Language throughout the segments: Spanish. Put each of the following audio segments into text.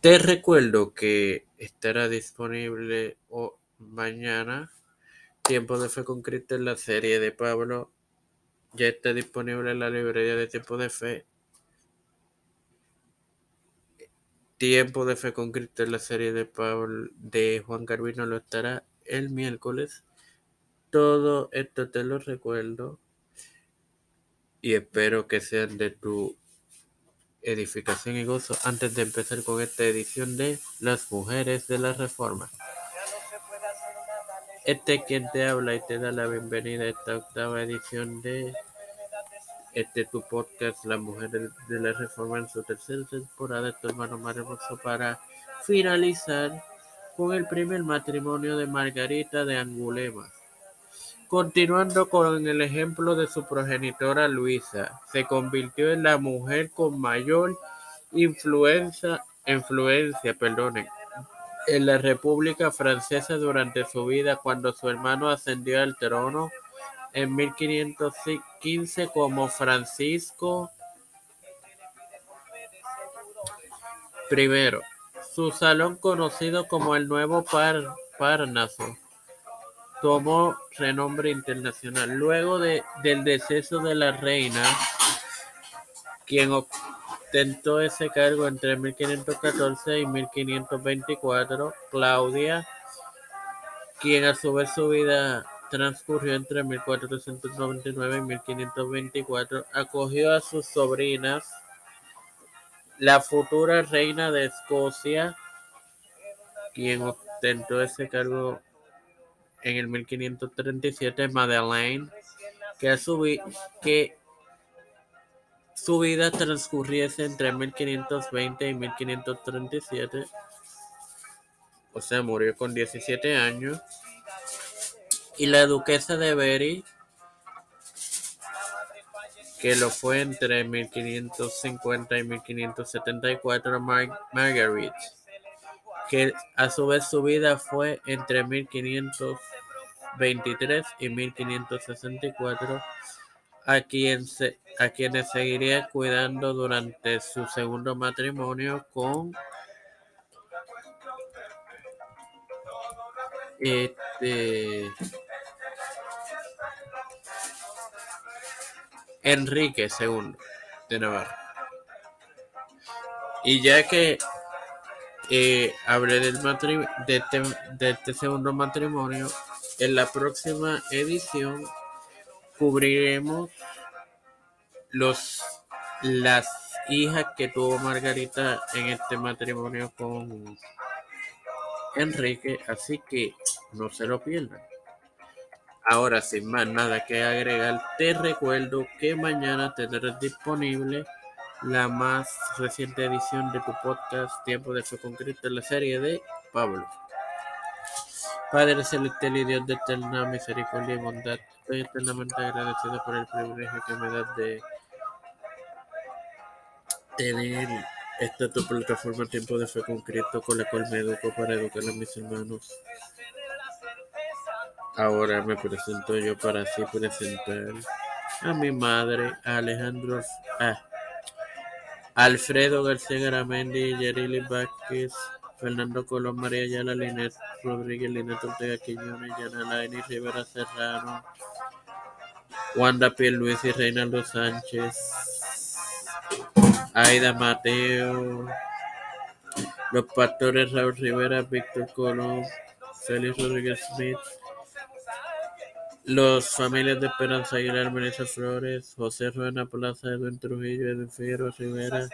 Te recuerdo que estará disponible mañana Tiempo de Fe con Cristo en la serie de Pablo. Ya está disponible en la librería de Tiempo de Fe. Tiempo de Fe con Cristo en la serie de Pablo de Juan Carvino lo estará el miércoles. Todo esto te lo recuerdo y espero que sean de tu edificación y gozo antes de empezar con esta edición de Las Mujeres de la Reforma. Este es quien te habla y te da la bienvenida a esta octava edición de este tu podcast Las Mujeres de la Reforma en su tercera temporada, tu hermano Hermoso para finalizar con el primer matrimonio de Margarita de Angulema. Continuando con el ejemplo de su progenitora Luisa, se convirtió en la mujer con mayor influencia, en la República Francesa durante su vida cuando su hermano ascendió al trono en 1515 como Francisco I. Su salón conocido como el Nuevo Parnaso tomó renombre internacional. Luego de, del deceso de la reina, quien ostentó ese cargo entre 1514 y 1524, Claudia, quien a su vez su vida transcurrió entre 1499 y 1524, acogió a sus sobrinas, la futura reina de Escocia, quien ostentó ese cargo en el 1537 Madeleine, que, su, vida transcurriese entre 1520 y 1537, o sea, murió con 17 años, y la duquesa de Berry, que lo fue entre 1550 y 1574, Marguerite que a su vez su vida fue entre 1523 y 1564, a, quien se, a quienes seguiría cuidando durante su segundo matrimonio con este, Enrique II de Navarra. Y ya que eh, hablé del de, este, de este segundo matrimonio. En la próxima edición cubriremos los las hijas que tuvo Margarita en este matrimonio con Enrique, así que no se lo pierdan. Ahora, sin más nada que agregar, te recuerdo que mañana tendrás disponible la más reciente edición de tu podcast Tiempo de Fe con Cristo, la serie de Pablo. Padre celestial y Dios de eterna misericordia y bondad, estoy eternamente agradecido por el privilegio que me das de tener esta tu plataforma Tiempo de Fe con Cristo, con la cual me educo para educar a mis hermanos. Ahora me presento yo para así presentar a mi madre, a Alejandro. Ah, Alfredo García Garamendi, Yerili Vázquez, Fernando Colón, María Ayala, Linet Rodríguez, Linet Ortega Quiñones, Yana Laini, Rivera Serrano, Wanda Luis y Reinaldo Sánchez, Aida Mateo, los pastores Raúl Rivera, Víctor Colón, Félix Rodríguez Smith, los familias de Esperanza Aguilar, Melissa Flores, José Ruena Plaza, Edwin Trujillo, Edwin Figueroa Rivera,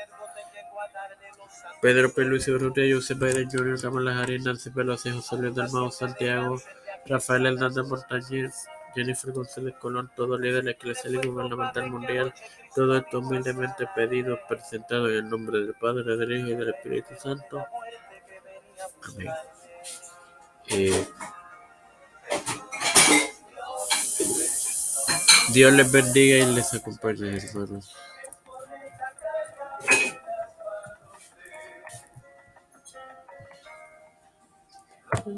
Pedro P. Luis Urrutia, Josep Biden Jr., Kamala Harris, Nancy Pelosi, José Luis Dalmau, Santiago, Rafael Hernández Montañez, Jennifer González Colón, todo líder eclesial y gubernamental mundial, todo esto humildemente pedido, presentado en el nombre del Padre, del Hijo y del Espíritu Santo. Amén. Eh, Dios les bendiga y les acompañe, hermanos.